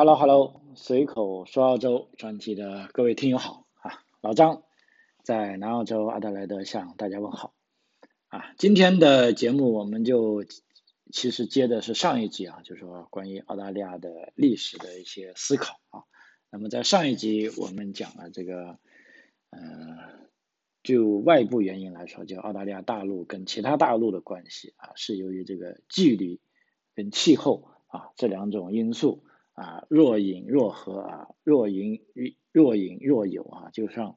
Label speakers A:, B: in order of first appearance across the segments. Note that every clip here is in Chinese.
A: Hello Hello，随口说澳洲专题的各位听友好啊，老张在南澳洲阿德莱德向大家问好啊。今天的节目我们就其实接的是上一集啊，就是说关于澳大利亚的历史的一些思考啊。那么在上一集我们讲了这个，呃，就外部原因来说，就澳大利亚大陆跟其他大陆的关系啊，是由于这个距离跟气候啊这两种因素。啊，若隐若合啊，若隐若隐若有啊，就像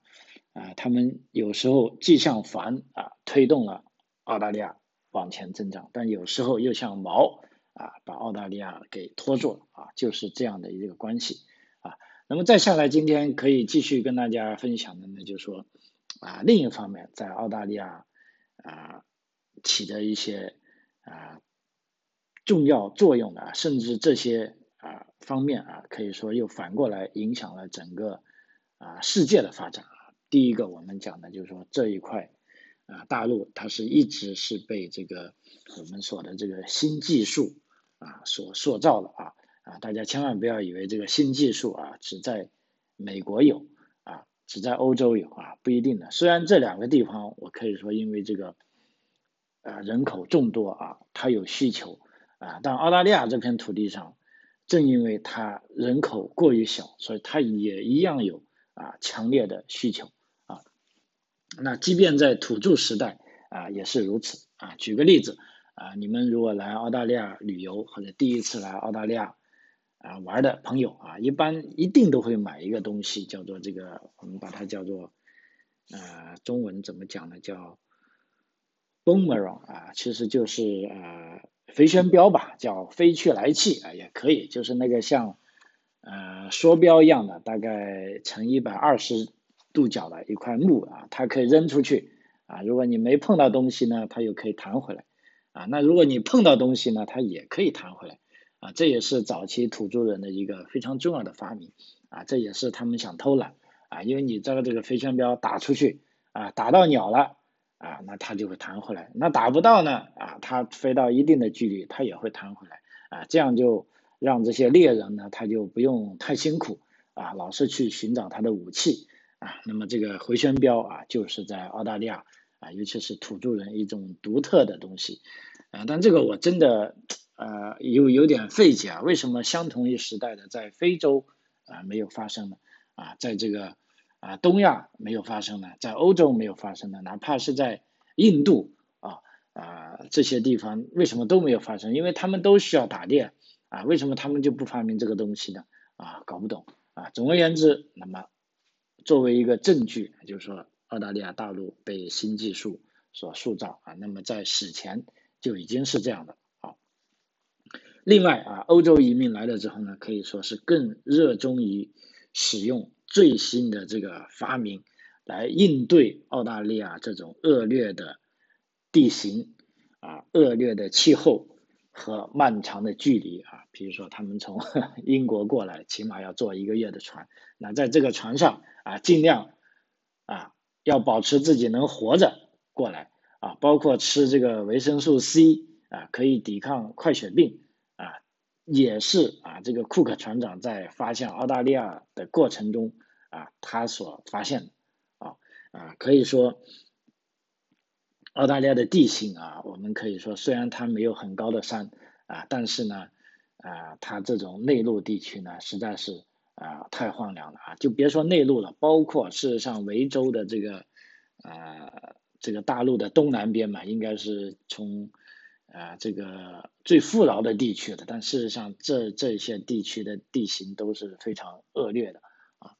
A: 啊，他们有时候既像帆啊，推动了澳大利亚往前增长，但有时候又像锚啊，把澳大利亚给拖住了啊，就是这样的一个关系啊。那么再下来，今天可以继续跟大家分享的呢，就是说啊，另一方面，在澳大利亚啊起的一些啊重要作用的，甚至这些。方面啊，可以说又反过来影响了整个啊世界的发展啊。第一个，我们讲的就是说这一块啊大陆，它是一直是被这个我们说的这个新技术啊所塑造的啊啊，大家千万不要以为这个新技术啊只在美国有啊，只在欧洲有啊，不一定的。虽然这两个地方，我可以说因为这个啊人口众多啊，它有需求啊，但澳大利亚这片土地上。正因为它人口过于小，所以它也一样有啊强烈的需求啊。那即便在土著时代啊也是如此啊。举个例子啊，你们如果来澳大利亚旅游或者第一次来澳大利亚啊玩的朋友啊，一般一定都会买一个东西，叫做这个我们把它叫做呃中文怎么讲呢？叫 boomerang 啊，其实就是呃。飞旋镖吧，叫飞去来气啊，也可以，就是那个像呃梭镖一样的，大概呈一百二十度角的一块木啊，它可以扔出去啊。如果你没碰到东西呢，它又可以弹回来啊。那如果你碰到东西呢，它也可以弹回来啊。这也是早期土著人的一个非常重要的发明啊。这也是他们想偷懒啊，因为你这个这个飞旋镖打出去啊，打到鸟了。啊，那它就会弹回来。那打不到呢？啊，它飞到一定的距离，它也会弹回来。啊，这样就让这些猎人呢，他就不用太辛苦啊，老是去寻找他的武器啊。那么这个回旋镖啊，就是在澳大利亚啊，尤其是土著人一种独特的东西啊。但这个我真的呃有有点费解啊，为什么相同一时代的在非洲啊没有发生呢？啊，在这个。啊，东亚没有发生的，在欧洲没有发生的，哪怕是在印度啊啊这些地方，为什么都没有发生？因为他们都需要打猎啊，为什么他们就不发明这个东西呢？啊，搞不懂啊。总而言之，那么作为一个证据，就是说澳大利亚大陆被新技术所塑造啊，那么在史前就已经是这样的啊。另外啊，欧洲移民来了之后呢，可以说是更热衷于使用。最新的这个发明来应对澳大利亚这种恶劣的地形啊、恶劣的气候和漫长的距离啊，比如说他们从 英国过来，起码要坐一个月的船，那在这个船上啊，尽量啊要保持自己能活着过来啊，包括吃这个维生素 C 啊，可以抵抗快血病。也是啊，这个库克船长在发现澳大利亚的过程中啊，他所发现的啊啊，可以说澳大利亚的地形啊，我们可以说虽然它没有很高的山啊，但是呢啊，它这种内陆地区呢，实在是啊太荒凉了啊，就别说内陆了，包括事实上维州的这个啊这个大陆的东南边嘛，应该是从。啊，这个最富饶的地区的，但事实上，这这些地区的地形都是非常恶劣的啊，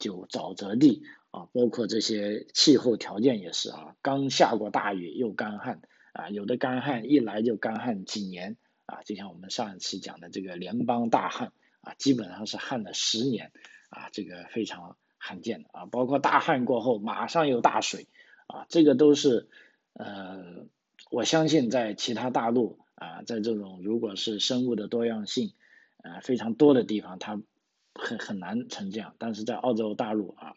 A: 就沼泽地啊，包括这些气候条件也是啊，刚下过大雨又干旱啊，有的干旱一来就干旱几年啊，就像我们上一期讲的这个联邦大旱啊，基本上是旱了十年啊，这个非常罕见的啊，包括大旱过后马上又大水啊，这个都是呃。我相信在其他大陆啊，在这种如果是生物的多样性啊非常多的地方，它很很难成这样。但是在澳洲大陆啊，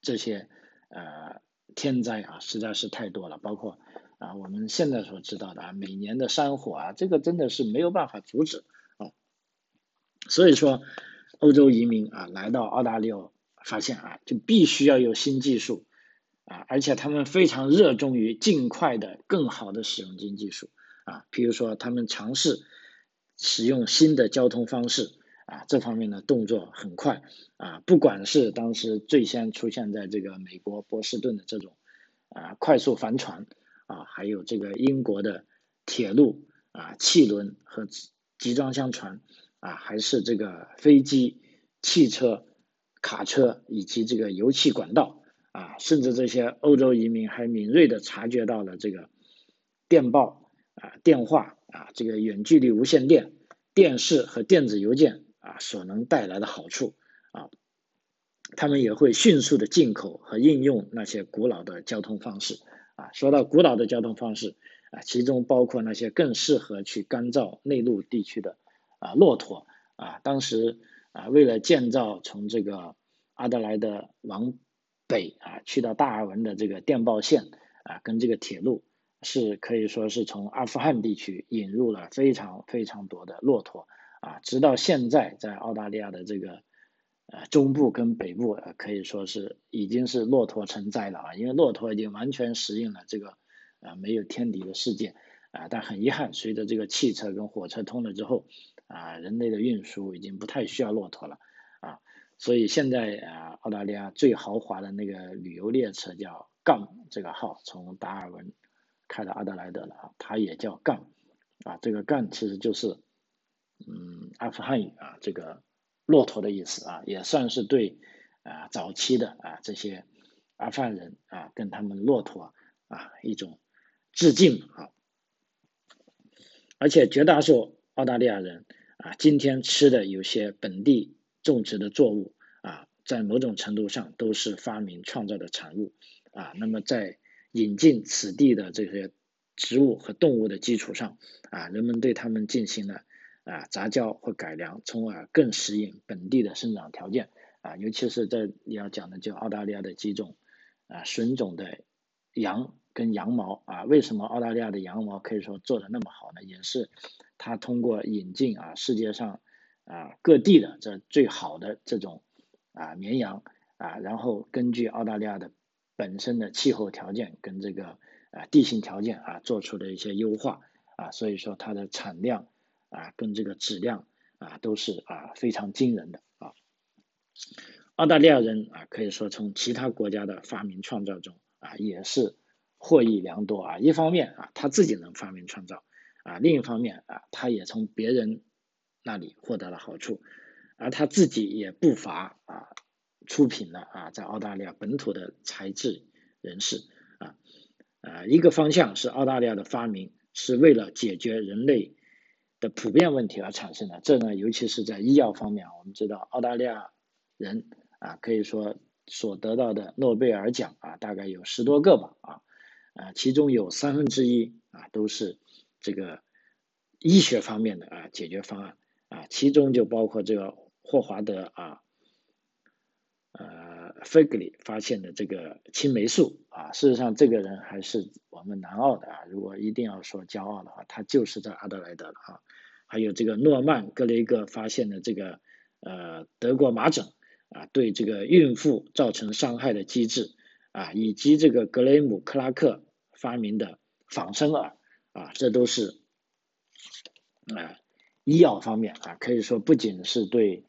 A: 这些呃天灾啊实在是太多了，包括啊我们现在所知道的啊每年的山火啊，这个真的是没有办法阻止啊。所以说，欧洲移民啊来到澳大利亚，发现啊就必须要有新技术啊，而且他们非常热衷于尽快的、更好的使用新技术啊，比如说他们尝试使用新的交通方式啊，这方面的动作很快啊，不管是当时最先出现在这个美国波士顿的这种啊快速帆船啊，还有这个英国的铁路啊、汽轮和集装箱船。啊，还是这个飞机、汽车、卡车以及这个油气管道啊，甚至这些欧洲移民还敏锐地察觉到了这个电报啊、电话啊、这个远距离无线电、电视和电子邮件啊所能带来的好处啊，他们也会迅速地进口和应用那些古老的交通方式啊。说到古老的交通方式啊，其中包括那些更适合去干燥内陆地区的。啊，骆驼啊，当时啊，为了建造从这个阿德莱德往北啊去到达尔文的这个电报线啊，跟这个铁路是可以说是从阿富汗地区引入了非常非常多的骆驼啊，直到现在在澳大利亚的这个呃中部跟北部可以说是已经是骆驼成灾了啊，因为骆驼已经完全适应了这个啊没有天敌的世界啊，但很遗憾，随着这个汽车跟火车通了之后。啊，人类的运输已经不太需要骆驼了，所以现在啊，澳大利亚最豪华的那个旅游列车叫杠这个号，从达尔文开到阿德莱德了啊，它也叫杠啊，这个杠其实就是嗯阿富汗语啊，这个骆驼的意思啊，也算是对啊早期的啊这些阿富汗人啊跟他们骆驼啊一种致敬啊，而且绝大多数澳大利亚人。啊，今天吃的有些本地种植的作物啊，在某种程度上都是发明创造的产物啊。那么在引进此地的这些植物和动物的基础上啊，人们对它们进行了啊杂交或改良，从而更适应本地的生长条件啊。尤其是在你要讲的就澳大利亚的几种啊纯种的羊跟羊毛啊，为什么澳大利亚的羊毛可以说做的那么好呢？也是。它通过引进啊世界上啊各地的这最好的这种啊绵羊啊，然后根据澳大利亚的本身的气候条件跟这个啊地形条件啊做出的一些优化啊，所以说它的产量啊跟这个质量啊都是啊非常惊人的啊。澳大利亚人啊可以说从其他国家的发明创造中啊也是获益良多啊，一方面啊他自己能发明创造。啊，另一方面啊，他也从别人那里获得了好处，而他自己也不乏啊出品了啊，在澳大利亚本土的才智人士啊啊，一个方向是澳大利亚的发明是为了解决人类的普遍问题而产生的，这呢，尤其是在医药方面，我们知道澳大利亚人啊，可以说所得到的诺贝尔奖啊，大概有十多个吧啊啊，其中有三分之一啊都是。这个医学方面的啊解决方案啊，其中就包括这个霍华德啊呃费格里发现的这个青霉素啊，事实上这个人还是我们南澳的啊，如果一定要说骄傲的话，他就是在阿德莱德的啊。还有这个诺曼格雷格发现的这个呃德国麻疹啊，对这个孕妇造成伤害的机制啊，以及这个格雷姆克拉克发明的仿生耳。啊，这都是啊医药方面啊，可以说不仅是对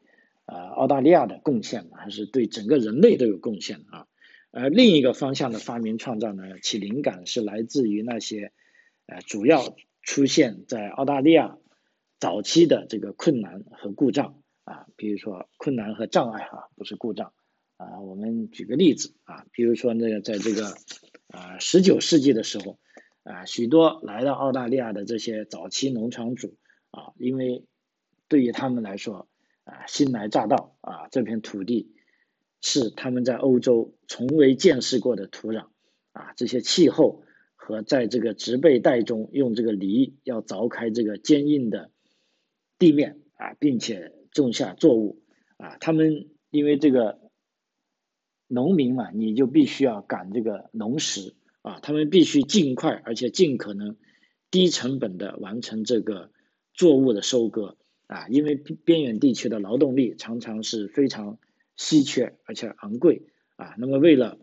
A: 啊澳大利亚的贡献，还是对整个人类都有贡献啊。而另一个方向的发明创造呢，其灵感是来自于那些呃主要出现在澳大利亚早期的这个困难和故障啊，比如说困难和障碍哈，不是故障啊。我们举个例子啊，比如说那个在这个啊十九世纪的时候。啊，许多来到澳大利亚的这些早期农场主啊，因为对于他们来说啊，新来乍到啊，这片土地是他们在欧洲从未见识过的土壤啊，这些气候和在这个植被带中用这个犁要凿开这个坚硬的地面啊，并且种下作物啊，他们因为这个农民嘛，你就必须要赶这个农时。啊，他们必须尽快而且尽可能低成本的完成这个作物的收割啊，因为边远地区的劳动力常常是非常稀缺而且昂贵啊，那么为了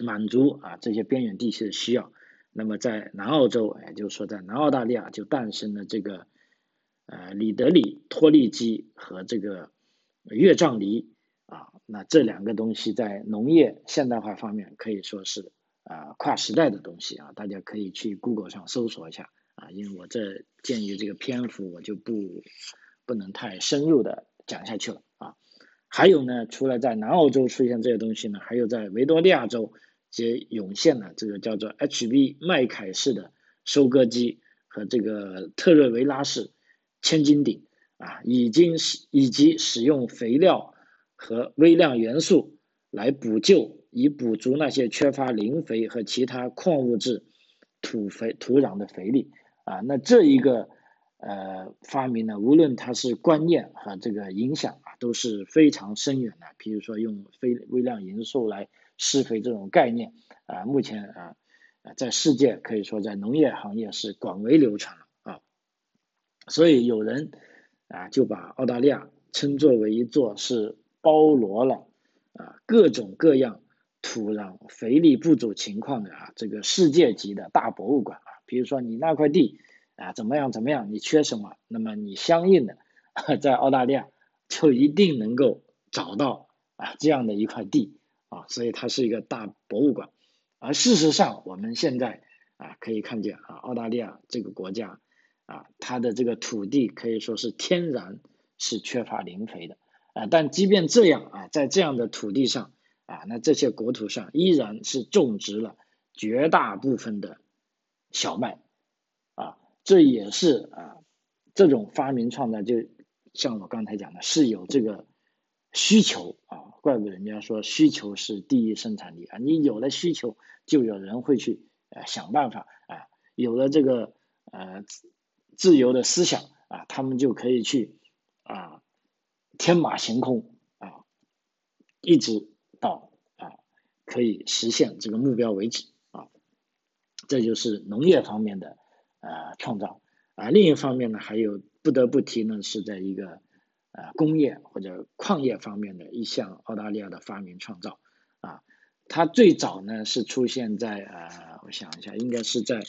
A: 满足啊这些边远地区的需要，那么在南澳洲，也就是说在南澳大利亚就诞生了这个呃里德里脱粒机和这个月状梨啊，那这两个东西在农业现代化方面可以说是啊跨时代的东西啊，大家可以去 Google 上搜索一下。啊，因为我这鉴于这个篇幅，我就不不能太深入的讲下去了啊。还有呢，除了在南澳洲出现这些东西呢，还有在维多利亚州也涌现了这个叫做 HV 麦凯式的收割机和这个特瑞维拉式千斤顶啊，已经使以及使用肥料和微量元素来补救，以补足那些缺乏磷肥和其他矿物质土肥土壤的肥力。啊，那这一个呃发明呢，无论它是观念和这个影响啊，都是非常深远的。比如说用非微量元素来施肥这种概念啊，目前啊在世界可以说在农业行业是广为流传了啊。所以有人啊就把澳大利亚称作为一座是包罗了啊各种各样土壤肥力不足情况的啊这个世界级的大博物馆。比如说你那块地啊怎么样怎么样，你缺什么，那么你相应的 在澳大利亚就一定能够找到啊这样的一块地啊，所以它是一个大博物馆。而事实上我们现在啊可以看见啊澳大利亚这个国家啊它的这个土地可以说是天然是缺乏磷肥的啊，但即便这样啊在这样的土地上啊那这些国土上依然是种植了绝大部分的。小麦，啊，这也是啊，这种发明创造，就像我刚才讲的，是有这个需求啊，怪不得人家说需求是第一生产力啊，你有了需求，就有人会去呃想办法啊，有了这个呃自由的思想啊，他们就可以去啊天马行空啊，一直到啊可以实现这个目标为止。这就是农业方面的呃创造啊，另一方面呢，还有不得不提呢，是在一个呃工业或者矿业方面的一项澳大利亚的发明创造啊，它最早呢是出现在呃，我想一下，应该是在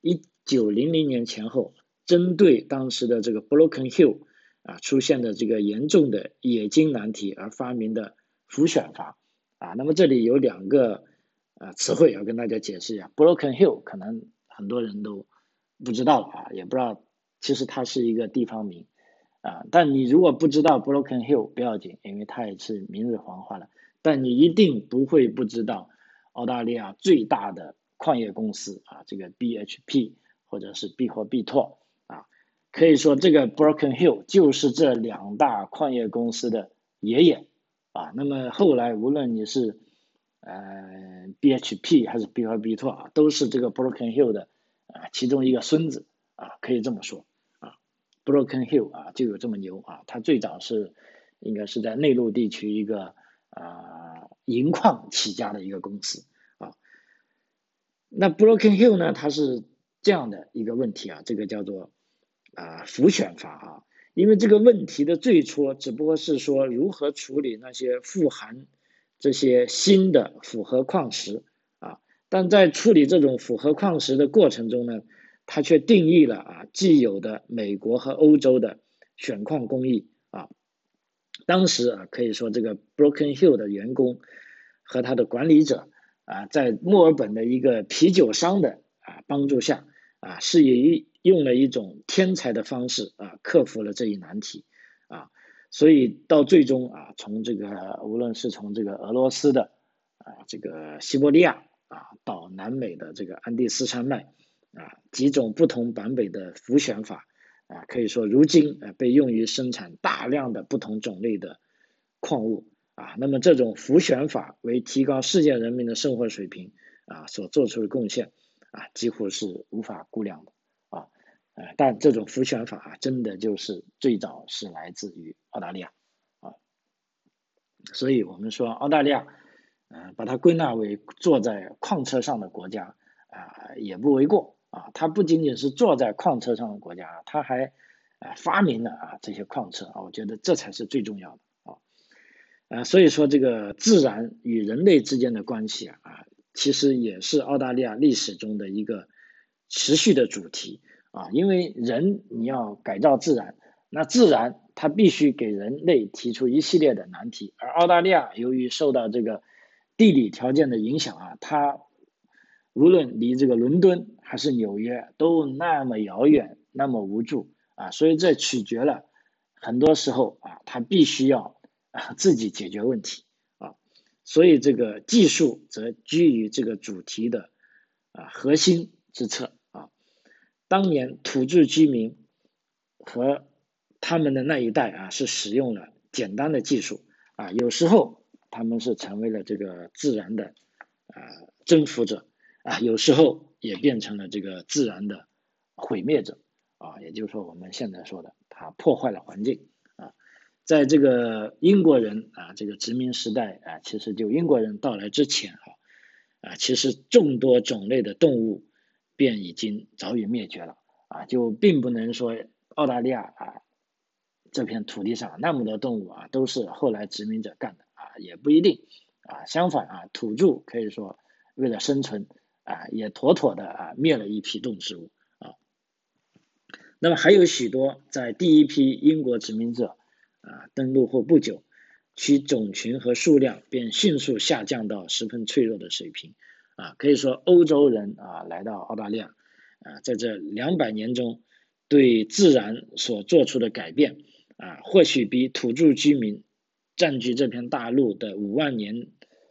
A: 一九零零年前后，针对当时的这个 Broken Hill 啊出现的这个严重的冶金难题而发明的浮选法啊，那么这里有两个。啊，词汇要跟大家解释一下，Broken Hill 可能很多人都不知道了啊，也不知道，其实它是一个地方名啊。但你如果不知道 Broken Hill 不要紧，因为它也是明日黄花了。但你一定不会不知道澳大利亚最大的矿业公司啊，这个 BHP 或者是必或必拓啊，可以说这个 Broken Hill 就是这两大矿业公司的爷爷啊。那么后来无论你是呃，BHP 还是比和比特啊，都是这个 Broken Hill 的啊其中一个孙子啊，可以这么说啊，Broken Hill 啊就有这么牛啊，它最早是应该是在内陆地区一个啊银矿起家的一个公司啊。那 Broken Hill 呢，它是这样的一个问题啊，这个叫做啊浮选法啊，因为这个问题的最初只不过是说如何处理那些富含这些新的复合矿石啊，但在处理这种复合矿石的过程中呢，它却定义了啊既有的美国和欧洲的选矿工艺啊。当时啊，可以说这个 Broken Hill 的员工和他的管理者啊，在墨尔本的一个啤酒商的啊帮助下啊，是以用了一种天才的方式啊，克服了这一难题啊。所以到最终啊，从这个无论是从这个俄罗斯的啊这个西伯利亚啊，到南美的这个安第斯山脉啊，几种不同版本的浮选法啊，可以说如今啊被用于生产大量的不同种类的矿物啊。那么这种浮选法为提高世界人民的生活水平啊所做出的贡献啊，几乎是无法估量的。啊但这种浮选法啊，真的就是最早是来自于澳大利亚啊，所以我们说澳大利亚，嗯，把它归纳为坐在矿车上的国家啊，也不为过啊。它不仅仅是坐在矿车上的国家，它还啊发明了啊这些矿车啊，我觉得这才是最重要的啊啊，所以说这个自然与人类之间的关系啊，其实也是澳大利亚历史中的一个持续的主题啊，因为人你要改造自然，那自然它必须给人类提出一系列的难题，而澳大利亚由于受到这个地理条件的影响啊，它无论离这个伦敦还是纽约都那么遥远，那么无助啊，所以这取决了很多时候啊，它必须要啊自己解决问题啊，所以这个技术则居于这个主题的啊核心之侧。当年土著居民和他们的那一代啊，是使用了简单的技术啊，有时候他们是成为了这个自然的啊征服者。啊，有时候也变成了这个自然的毁灭者啊，也就是说我们现在说的，它破坏了环境啊。在这个英国人啊这个殖民时代啊，其实就英国人到来之前哈啊，其实众多种类的动物便已经早已灭绝了啊，就并不能说澳大利亚啊这片土地上那么多动物啊都是后来殖民者干的啊，也不一定啊，相反啊，土著可以说为了生存。啊，也妥妥的啊灭了一批动植物啊。那么还有许多在第一批英国殖民者啊登陆后不久，其种群和数量便迅速下降到十分脆弱的水平啊。可以说，欧洲人啊来到澳大利亚啊，在这两百年中对自然所做出的改变啊，或许比土著居民占据这片大陆的五万年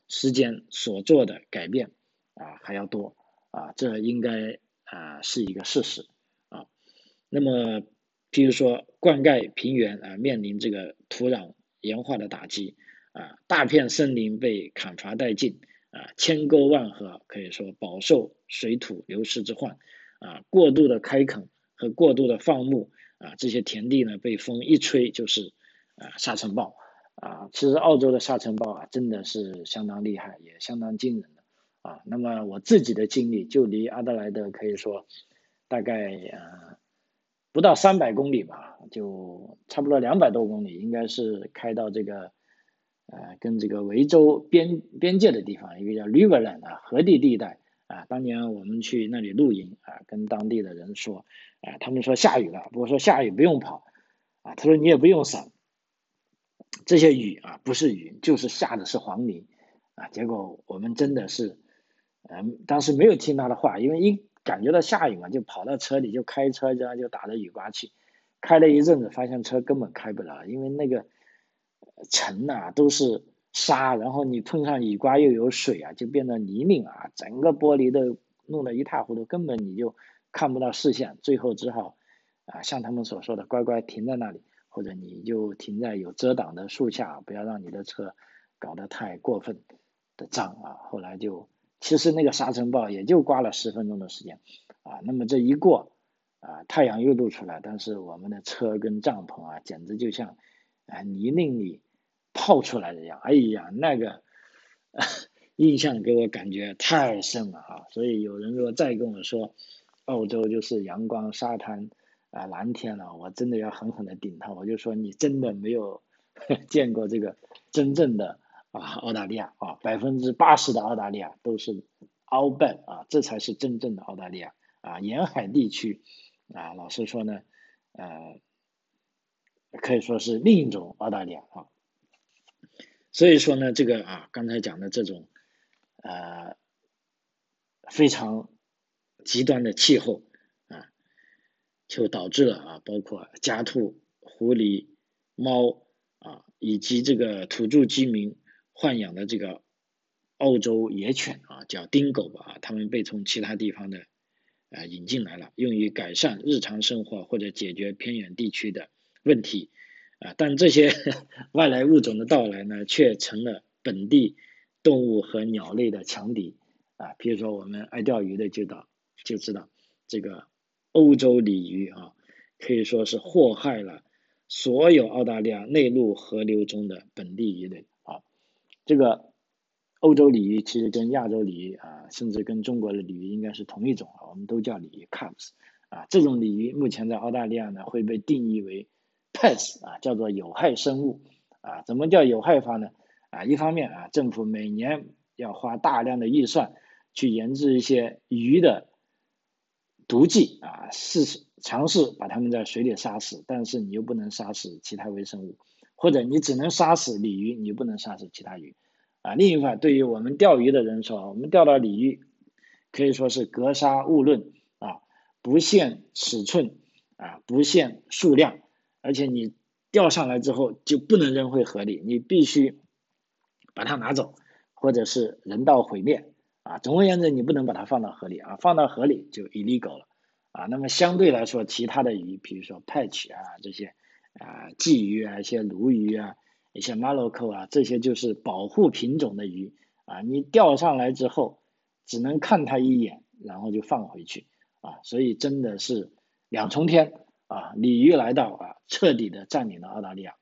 A: 时间所做的改变。啊，还要多啊，这应该啊是一个事实啊。那么，譬如说灌溉平原啊，面临这个土壤盐化的打击啊，大片森林被砍伐殆尽啊，千沟万壑可以说饱受水土流失之患啊，过度的开垦和过度的放牧啊，这些田地呢被风一吹就是啊沙尘暴啊。其实澳洲的沙尘暴啊，真的是相当厉害，也相当惊人。的啊，那么我自己的经历就离阿德莱德可以说大概呃不到三百公里吧，就差不多两百多公里，应该是开到这个呃跟这个维州边边界的地方，一个叫 Riverland 啊河地地带啊。当年我们去那里露营啊，跟当地的人说啊，他们说下雨了，不过说下雨不用跑啊，他说你也不用伞，这些雨啊不是雨，就是下的是黄泥啊。结果我们真的是。嗯，当时没有听他的话，因为一感觉到下雨嘛，就跑到车里就开车，然后就打着雨刮器，开了一阵子，发现车根本开不了，因为那个尘呐都是沙，然后你碰上雨刮又有水啊，就变得泥泞啊，整个玻璃都弄得一塌糊涂，根本你就看不到视线，最后只好啊像他们所说的乖乖停在那里，或者你就停在有遮挡的树下，不要让你的车搞得太过分的脏啊，后来就。其实那个沙尘暴也就刮了十分钟的时间，啊，那么这一过，啊，太阳又露出来，但是我们的车跟帐篷啊，简直就像啊泥泞里泡出来的呀，哎呀，那个 印象给我感觉太深了哈。所以有人如果再跟我说澳洲就是阳光沙滩啊蓝天了，我真的要狠狠的顶他，我就说你真的没有 见过这个真正的。啊，澳大利亚啊，百分之八十的澳大利亚都是 outback 啊，这才是真正的澳大利亚啊，沿海地区啊，老实说呢，呃，可以说是另一种澳大利亚啊。所以说呢，这个啊，刚才讲的这种呃非常极端的气候啊，就导致了啊，包括家兔、狐狸、猫啊，以及这个土著居民。豢养的这个澳洲野犬啊，叫丁狗啊，他们被从其他地方的啊引进来了，用于改善日常生活或者解决偏远地区的问题啊。但这些 外来物种的到来呢，却成了本地动物和鸟类的强敌啊。比如说我们爱钓鱼的就道就知道，这个欧洲鲤鱼啊，可以说是祸害了所有澳大利亚内陆河流中的本地鱼类啊。这个欧洲鲤鱼其实跟亚洲鲤鱼啊，甚至跟中国的鲤鱼应该是同一种啊，我们都叫鲤鱼 cubs 啊，这种鲤鱼目前在澳大利亚呢会被定义为 pest 啊，叫做有害生物啊。怎么叫有害法呢？啊，一方面啊，政府每年要花大量的预算去研制一些鱼的毒剂啊，试试尝试把它们在水里杀死，但是你又不能杀死其他微生物，或者你只能杀死鲤鱼，你不能杀死其他鱼啊。另一方面，对于我们钓鱼的人说，我们钓到鲤鱼可以说是格杀勿论啊，不限尺寸啊，不限数量，而且你钓上来之后就不能扔回河里，你必须。把它拿走，或者是人道毁灭啊。总而言之，你不能把它放到河里啊，放到河里就 illegal 了啊。那么相对来说，其他的鱼，比如说 patch 啊这些啊鲫鱼啊一些鲈鱼啊一些 malco 啊这些就是保护品种的鱼啊。你钓上来之后，只能看它一眼，然后就放回去啊。所以真的是两重天啊！鲤鱼来到啊，彻底的占领了澳大利亚。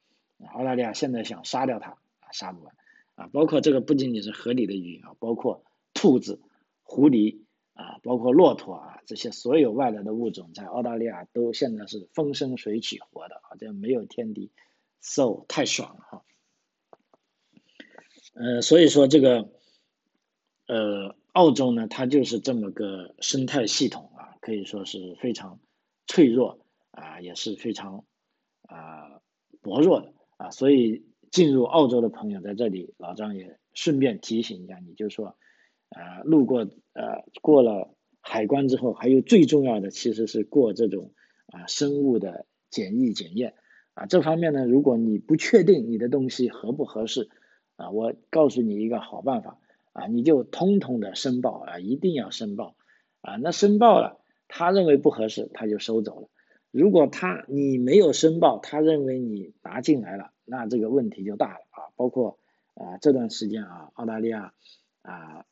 A: 澳大利亚现在想杀掉它啊，杀不完。啊，包括这个不仅仅是河里的鱼啊，包括兔子、狐狸啊，包括骆驼啊，这些所有外来的物种在澳大利亚都现在是风生水起活的，好像没有天敌，so 太爽了哈。呃，所以说这个呃，澳洲呢，它就是这么个生态系统啊，可以说是非常脆弱啊，也是非常啊薄弱的啊，所以。进入澳洲的朋友在这里，老张也顺便提醒一下你，就是说，呃，路过呃过了海关之后，还有最重要的其实是过这种啊生物的检疫检验啊。这方面呢，如果你不确定你的东西合不合适啊，我告诉你一个好办法啊，你就通通的申报啊，一定要申报啊。那申报了，他认为不合适，他就收走了。如果他你没有申报，他认为你拿进来了。那这个问题就大了啊！包括啊这段时间啊，澳大利亚啊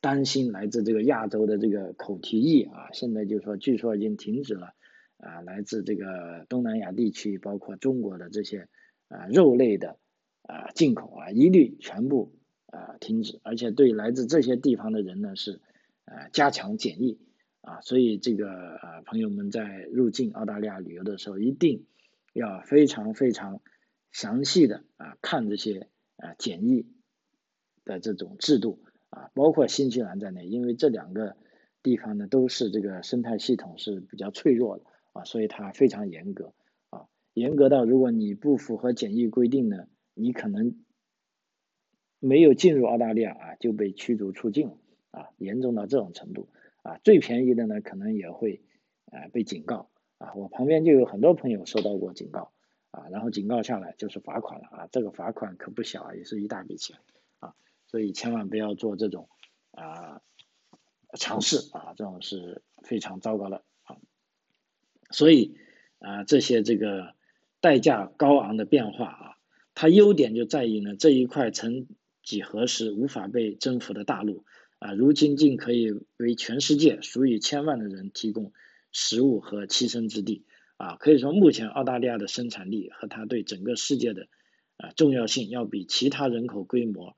A: 担心来自这个亚洲的这个口蹄疫啊，现在就说据说已经停止了啊，来自这个东南亚地区，包括中国的这些啊肉类的啊进口啊，一律全部啊停止，而且对来自这些地方的人呢是啊加强检疫啊，所以这个啊朋友们在入境澳大利亚旅游的时候，一定要非常非常。详细的啊看这些啊检疫的这种制度啊，包括新西兰在内，因为这两个地方呢都是这个生态系统是比较脆弱的啊，所以它非常严格啊，严格到如果你不符合检疫规定呢，你可能没有进入澳大利亚啊就被驱逐出境了啊，严重到这种程度啊，最便宜的呢可能也会啊被警告啊，我旁边就有很多朋友收到过警告。啊，然后警告下来就是罚款了啊，这个罚款可不小啊，也是一大笔钱啊，所以千万不要做这种啊尝试啊，这种是非常糟糕的啊。所以啊，这些这个代价高昂的变化啊，它优点就在于呢，这一块曾几何时无法被征服的大陆啊，如今竟可以为全世界数以千万的人提供食物和栖身之地。啊，可以说目前澳大利亚的生产力和它对整个世界的啊重要性，要比其他人口规模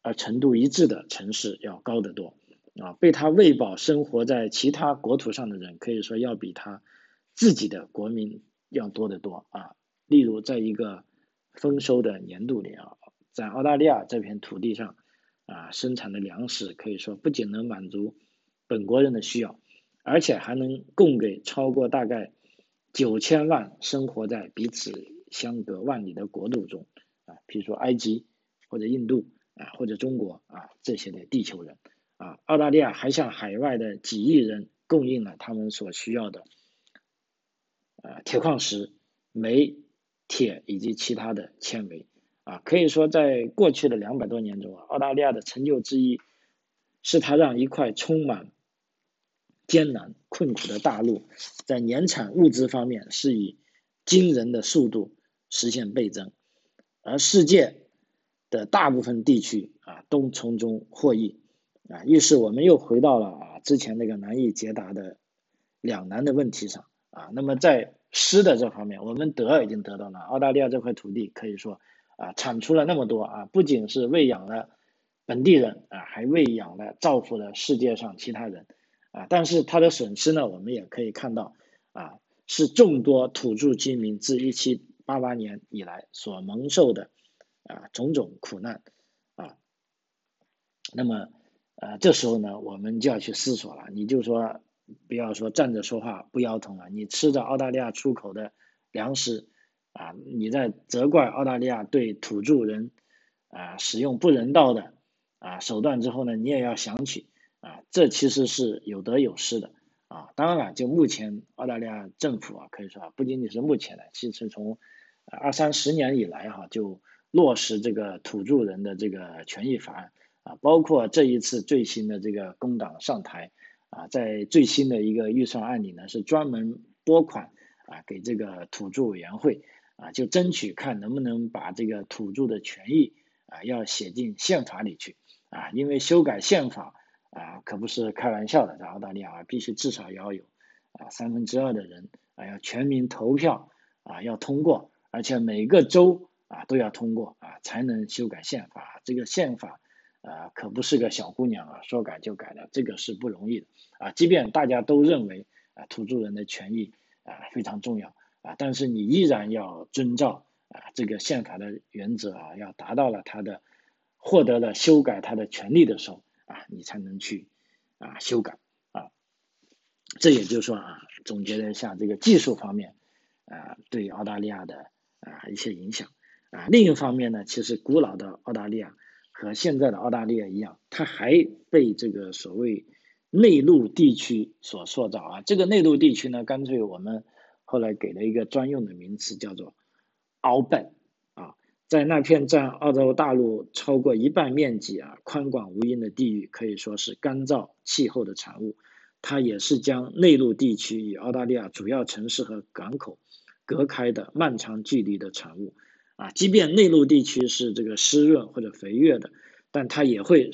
A: 而程度一致的城市要高得多。啊，被它喂饱生活在其他国土上的人，可以说要比他自己的国民要多得多。啊，例如在一个丰收的年度里啊，在澳大利亚这片土地上啊生产的粮食，可以说不仅能满足本国人的需要。而且还能供给超过大概九千万生活在彼此相隔万里的国度中啊，比如说埃及或者印度啊或者中国啊这些的地球人啊，澳大利亚还向海外的几亿人供应了他们所需要的啊铁矿石、煤、铁以及其他的纤维啊，可以说在过去的两百多年中啊，澳大利亚的成就之一是它让一块充满艰难困苦的大陆，在年产物资方面是以惊人的速度实现倍增，而世界的大部分地区啊都从中获益啊。于是我们又回到了啊之前那个难以解答的两难的问题上啊。那么在湿的这方面，我们得已经得到了澳大利亚这块土地，可以说啊产出了那么多啊，不仅是喂养了本地人啊，还喂养了造福了世界上其他人。啊，但是它的损失呢，我们也可以看到啊，是众多土著居民自一七八八年以来所蒙受的啊种种苦难啊。那么呃这时候呢，我们就要去思索了，你就说不要说站着说话不腰疼了，你吃着澳大利亚出口的粮食啊，你在责怪澳大利亚对土著人啊使用不人道的啊手段之后呢，你也要想起。啊，这其实是有得有失的啊。当然了，就目前澳大利亚政府啊，可以说啊，不仅仅是目前的，其实从二三十年以来哈，就落实这个土著人的这个权益法案啊，包括这一次最新的这个工党上台啊，在最新的一个预算案里呢，是专门拨款啊给这个土著委员会啊，就争取看能不能把这个土著的权益啊要写进宪法里去啊，因为修改宪法。啊，可不是开玩笑的，在澳大利亚啊，必须至少要有啊三分之二的人啊要全民投票啊要通过，而且每个州啊都要通过啊才能修改宪法。这个宪法啊可不是个小姑娘啊说改就改的，这个是不容易的啊。即便大家都认为啊土著人的权益啊非常重要啊，但是你依然要遵照啊这个宪法的原则啊，要达到了他的获得了修改他的权利的时候。啊，你才能去啊修改啊，这也就是说啊，总结了一下这个技术方面啊对澳大利亚的啊一些影响啊。另一方面呢，其实古老的澳大利亚和现在的澳大利亚一样，它还被这个所谓内陆地区所塑造啊。这个内陆地区呢，干脆我们后来给了一个专用的名词，叫做澳本。啊在那片占澳洲大陆超过一半面积啊宽广无垠的地域，可以说是干燥气候的产物。它也是将内陆地区与澳大利亚主要城市和港口隔开的漫长距离的产物。啊，即便内陆地区是这个湿润或者肥沃的，但它也会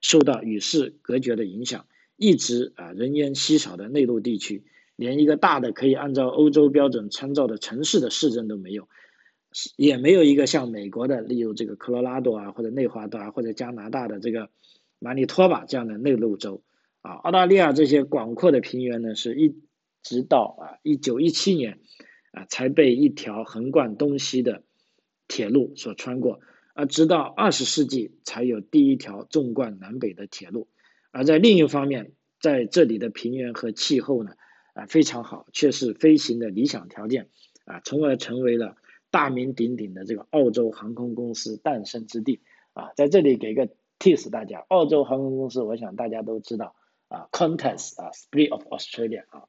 A: 受到与世隔绝的影响。一直啊人烟稀少的内陆地区，连一个大的可以按照欧洲标准参照的城市的市镇都没有。也没有一个像美国的，例如这个科罗拉多啊，或者内华达或者加拿大的这个马尼托巴这样的内陆州啊。澳大利亚这些广阔的平原呢，是一直到啊一九一七年啊才被一条横贯东西的铁路所穿过，而直到二十世纪才有第一条纵贯南北的铁路。而在另一方面，在这里的平原和气候呢啊非常好，却是飞行的理想条件啊，从而成为了。大名鼎鼎的这个澳洲航空公司诞生之地啊，在这里给个 tips 大家，澳洲航空公司，我想大家都知道啊，Qantas 啊，Spirit of Australia 啊，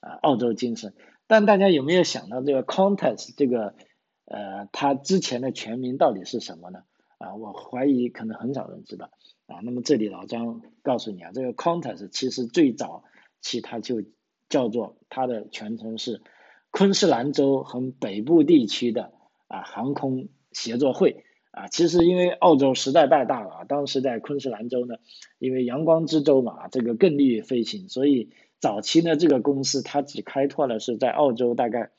A: 啊，澳洲精神。但大家有没有想到这个 Qantas 这个呃，它之前的全名到底是什么呢？啊，我怀疑可能很少人知道啊。那么这里老张告诉你啊，这个 Qantas 其实最早其他就叫做它的全称是。昆士兰州和北部地区的啊航空协作会啊，其实因为澳洲时代太大了啊，当时在昆士兰州呢，因为阳光之州嘛，这个更利于飞行，所以早期呢这个公司它只开拓了是在澳洲大概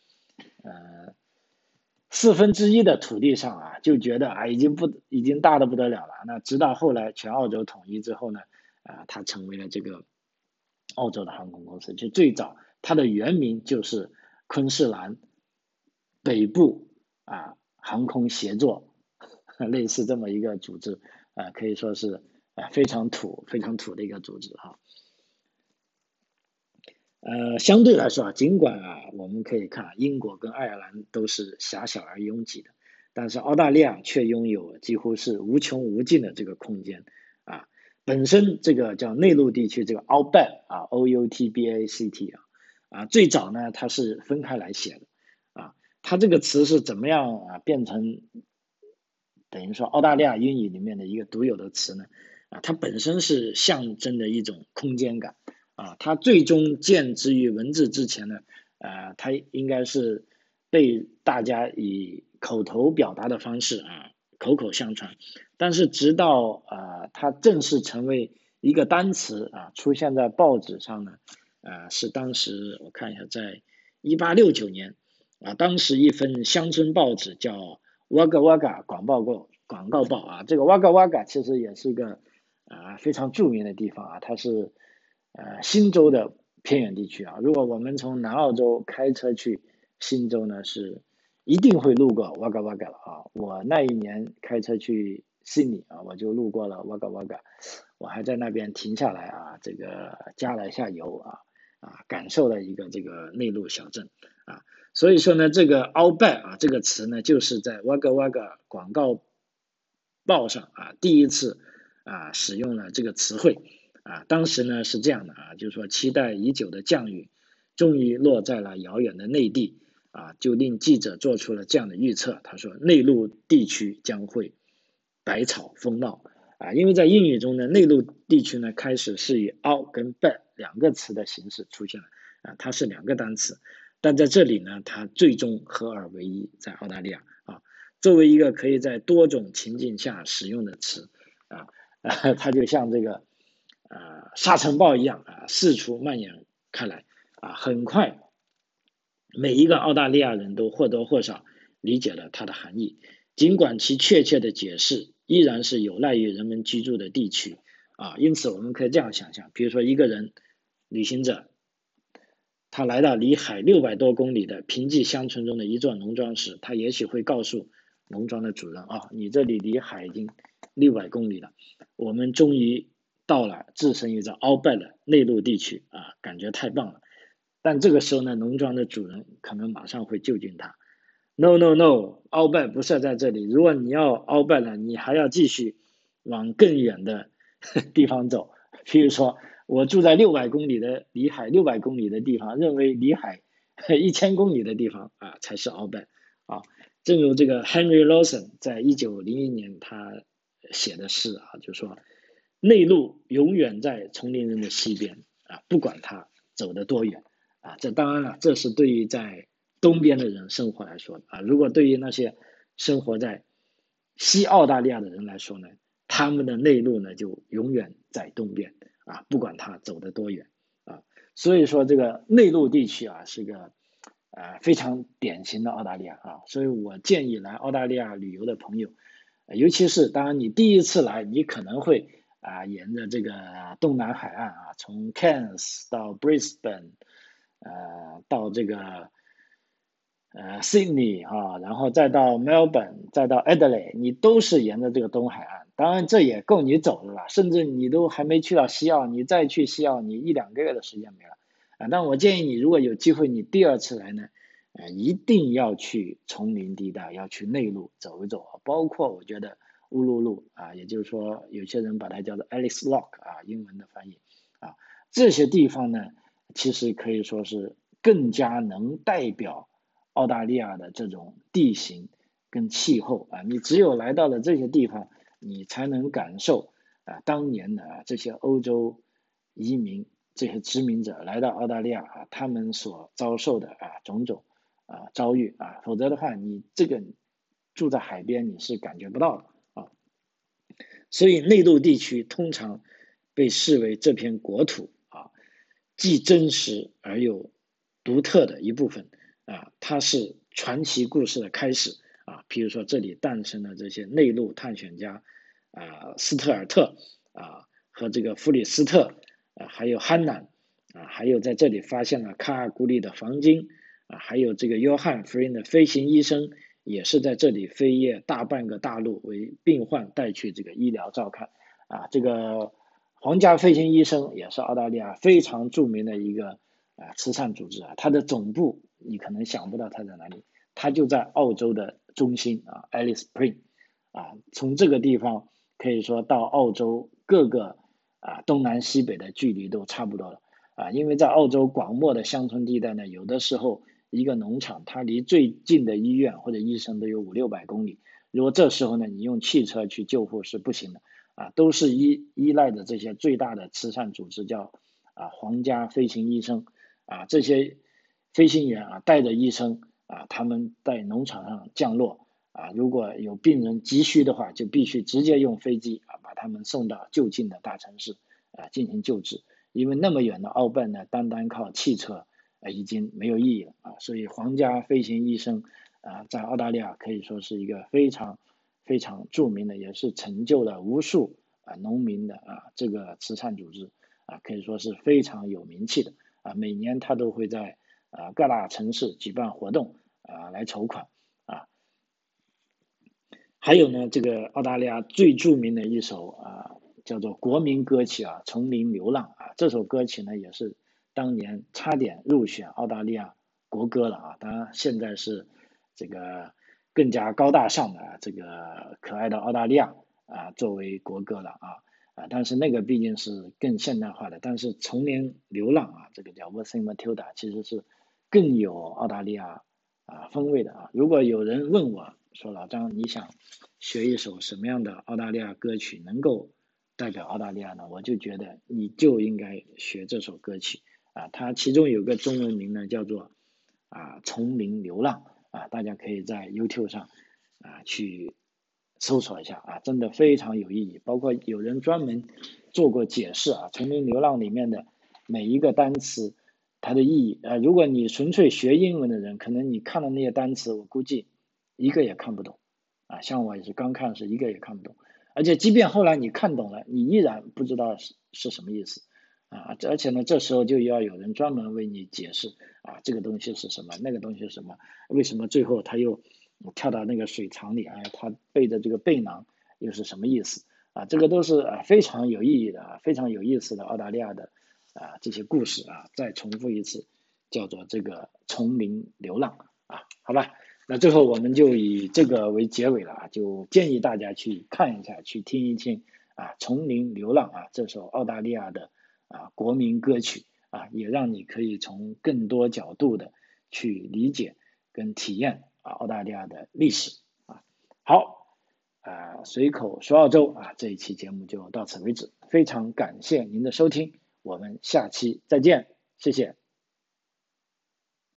A: 呃四分之一的土地上啊，就觉得啊已经不已经大的不得了了。那直到后来全澳洲统一之后呢，啊它成为了这个澳洲的航空公司，就最早它的原名就是。昆士兰北部啊航空协作，类似这么一个组织啊，可以说是啊非常土、非常土的一个组织哈。呃，相对来说啊，尽管啊我们可以看英国跟爱尔兰都是狭小而拥挤的，但是澳大利亚却拥有几乎是无穷无尽的这个空间。本身这个叫内陆地区，这个 Outback 啊，O U T B A C T 啊。啊，最早呢，它是分开来写的，啊，它这个词是怎么样啊变成等于说澳大利亚英语里面的一个独有的词呢？啊，它本身是象征的一种空间感，啊，它最终见之于文字之前呢，啊，它应该是被大家以口头表达的方式啊口口相传，但是直到啊它正式成为一个单词啊出现在报纸上呢。啊，是当时我看一下，在一八六九年，啊，当时一份乡村报纸叫《哇嘎哇嘎广报报》广告报啊，这个哇嘎哇嘎其实也是一个啊非常著名的地方啊，它是呃新州的偏远地区啊。如果我们从南澳洲开车去新州呢，是一定会路过瓦嘎瓦嘎了啊。我那一年开车去悉尼啊，我就路过了瓦嘎瓦嘎，我还在那边停下来啊，这个加了一下油啊啊，感受了一个这个内陆小镇啊。所以说呢，这个 “all bad” 啊这个词呢，就是在 Wagga Wagga 广告报上啊第一次啊使用了这个词汇啊。当时呢是这样的啊，就是说期待已久的降雨终于落在了遥远的内地啊，就令记者做出了这样的预测。他说，内陆地区将会百草丰茂啊，因为在英语中呢，内陆地区呢开始是以 “out” 跟 “back” 两个词的形式出现了啊，它是两个单词。但在这里呢，它最终合二为一，在澳大利亚啊，作为一个可以在多种情境下使用的词啊，它就像这个啊沙尘暴一样啊，四处蔓延开来啊，很快每一个澳大利亚人都或多或少理解了它的含义，尽管其确切的解释依然是有赖于人们居住的地区啊，因此我们可以这样想象，比如说一个人旅行者。他来到离海六百多公里的贫瘠乡村中的一座农庄时，他也许会告诉农庄的主人：“啊，你这里离海已经六百公里了，我们终于到了置身于这鳌拜的内陆地区啊，感觉太棒了。”但这个时候呢，农庄的主人可能马上会救救他：“No No No，鳌拜不是在这里。如果你要鳌拜了，你还要继续往更远的 地方走，比如说。”我住在六百公里的离海六百公里的地方，认为离海一千公里的地方啊才是鳌拜啊。正如这个 Henry Lawson 在一九零一年他写的诗啊，就说内陆永远在丛林人的西边啊，不管他走得多远啊。这当然了，这是对于在东边的人生活来说啊。如果对于那些生活在西澳大利亚的人来说呢，他们的内陆呢就永远在东边。啊，不管他走得多远啊，所以说这个内陆地区啊是个呃非常典型的澳大利亚啊，所以我建议来澳大利亚旅游的朋友，尤其是当然你第一次来，你可能会啊沿着这个东南海岸啊，从 Cairns 到 Brisbane，呃到这个呃 Sydney 啊，然后再到 Melbourne，再到 Adelaide，你都是沿着这个东海岸。当然，这也够你走的了。甚至你都还没去到西澳，你再去西澳，你一两个月的时间没了啊。但我建议你，如果有机会，你第二次来呢，呃，一定要去丛林地带，要去内陆走一走啊。包括我觉得乌鲁鲁啊，也就是说，有些人把它叫做 Alice Lock 啊，英文的翻译啊，这些地方呢，其实可以说是更加能代表澳大利亚的这种地形跟气候啊。你只有来到了这些地方。你才能感受啊，当年的这些欧洲移民、这些殖民者来到澳大利亚啊，他们所遭受的啊种种啊遭遇啊，否则的话，你这个住在海边你是感觉不到的啊。所以内陆地区通常被视为这片国土既真实而又独特的一部分啊，它是传奇故事的开始。啊，譬如说这里诞生了这些内陆探险家，啊，斯特尔特啊和这个弗里斯特啊，还有汉南啊，还有在这里发现了卡尔古里的黄金啊，还有这个约翰福林的飞行医生也是在这里飞越大半个大陆为病患带去这个医疗照看啊，这个皇家飞行医生也是澳大利亚非常著名的一个啊慈善组织啊，它的总部你可能想不到它在哪里，它就在澳洲的。中心啊，Alice Spring，啊，从这个地方可以说到澳洲各个啊东南西北的距离都差不多了啊，因为在澳洲广袤的乡村地带呢，有的时候一个农场它离最近的医院或者医生都有五六百公里，如果这时候呢你用汽车去救护是不行的啊，都是依依赖的这些最大的慈善组织叫啊皇家飞行医生啊这些飞行员啊带着医生。啊，他们在农场上降落啊，如果有病人急需的话，就必须直接用飞机啊，把他们送到就近的大城市啊进行救治。因为那么远的澳办呢，单单靠汽车啊已经没有意义了啊。所以皇家飞行医生啊，在澳大利亚可以说是一个非常非常著名的，也是成就了无数啊农民的啊这个慈善组织啊，可以说是非常有名气的啊，每年他都会在啊各大城市举办活动啊来筹款啊。还有呢，这个澳大利亚最著名的一首啊叫做国民歌曲啊《丛林流浪》啊，这首歌曲呢也是当年差点入选澳大利亚国歌了啊，当然现在是这个更加高大上的这个可爱的澳大利亚啊作为国歌了啊啊，但是那个毕竟是更现代化的，但是《丛林流浪》啊，这个叫《w a s i n Matilda》，其实是更有澳大利亚啊风味的啊。如果有人问我，说老张，你想学一首什么样的澳大利亚歌曲能够代表澳大利亚呢？我就觉得你就应该学这首歌曲啊，它其中有个中文名呢，叫做啊《丛林流浪》啊，大家可以在 YouTube 上啊去搜索一下啊，真的非常有意义。包括有人专门做过解释啊，《丛林流浪》里面的每一个单词它的意义啊，如果你纯粹学英文的人，可能你看了那些单词，我估计。一个也看不懂，啊，像我也是刚看是一个也看不懂，而且即便后来你看懂了，你依然不知道是是什么意思，啊，而且呢，这时候就要有人专门为你解释，啊，这个东西是什么，那个东西是什么，为什么最后他又跳到那个水塘里，哎，他背的这个背囊又是什么意思，啊，这个都是啊非常有意义的啊，非常有意思的澳大利亚的啊这些故事啊，再重复一次，叫做这个丛林流浪，啊，好吧。那最后我们就以这个为结尾了啊，就建议大家去看一下，去听一听啊《丛林流浪》啊这首澳大利亚的啊国民歌曲啊，也让你可以从更多角度的去理解跟体验啊澳大利亚的历史啊。好，啊随口说澳洲啊这一期节目就到此为止，非常感谢您的收听，我们下期再见，谢谢。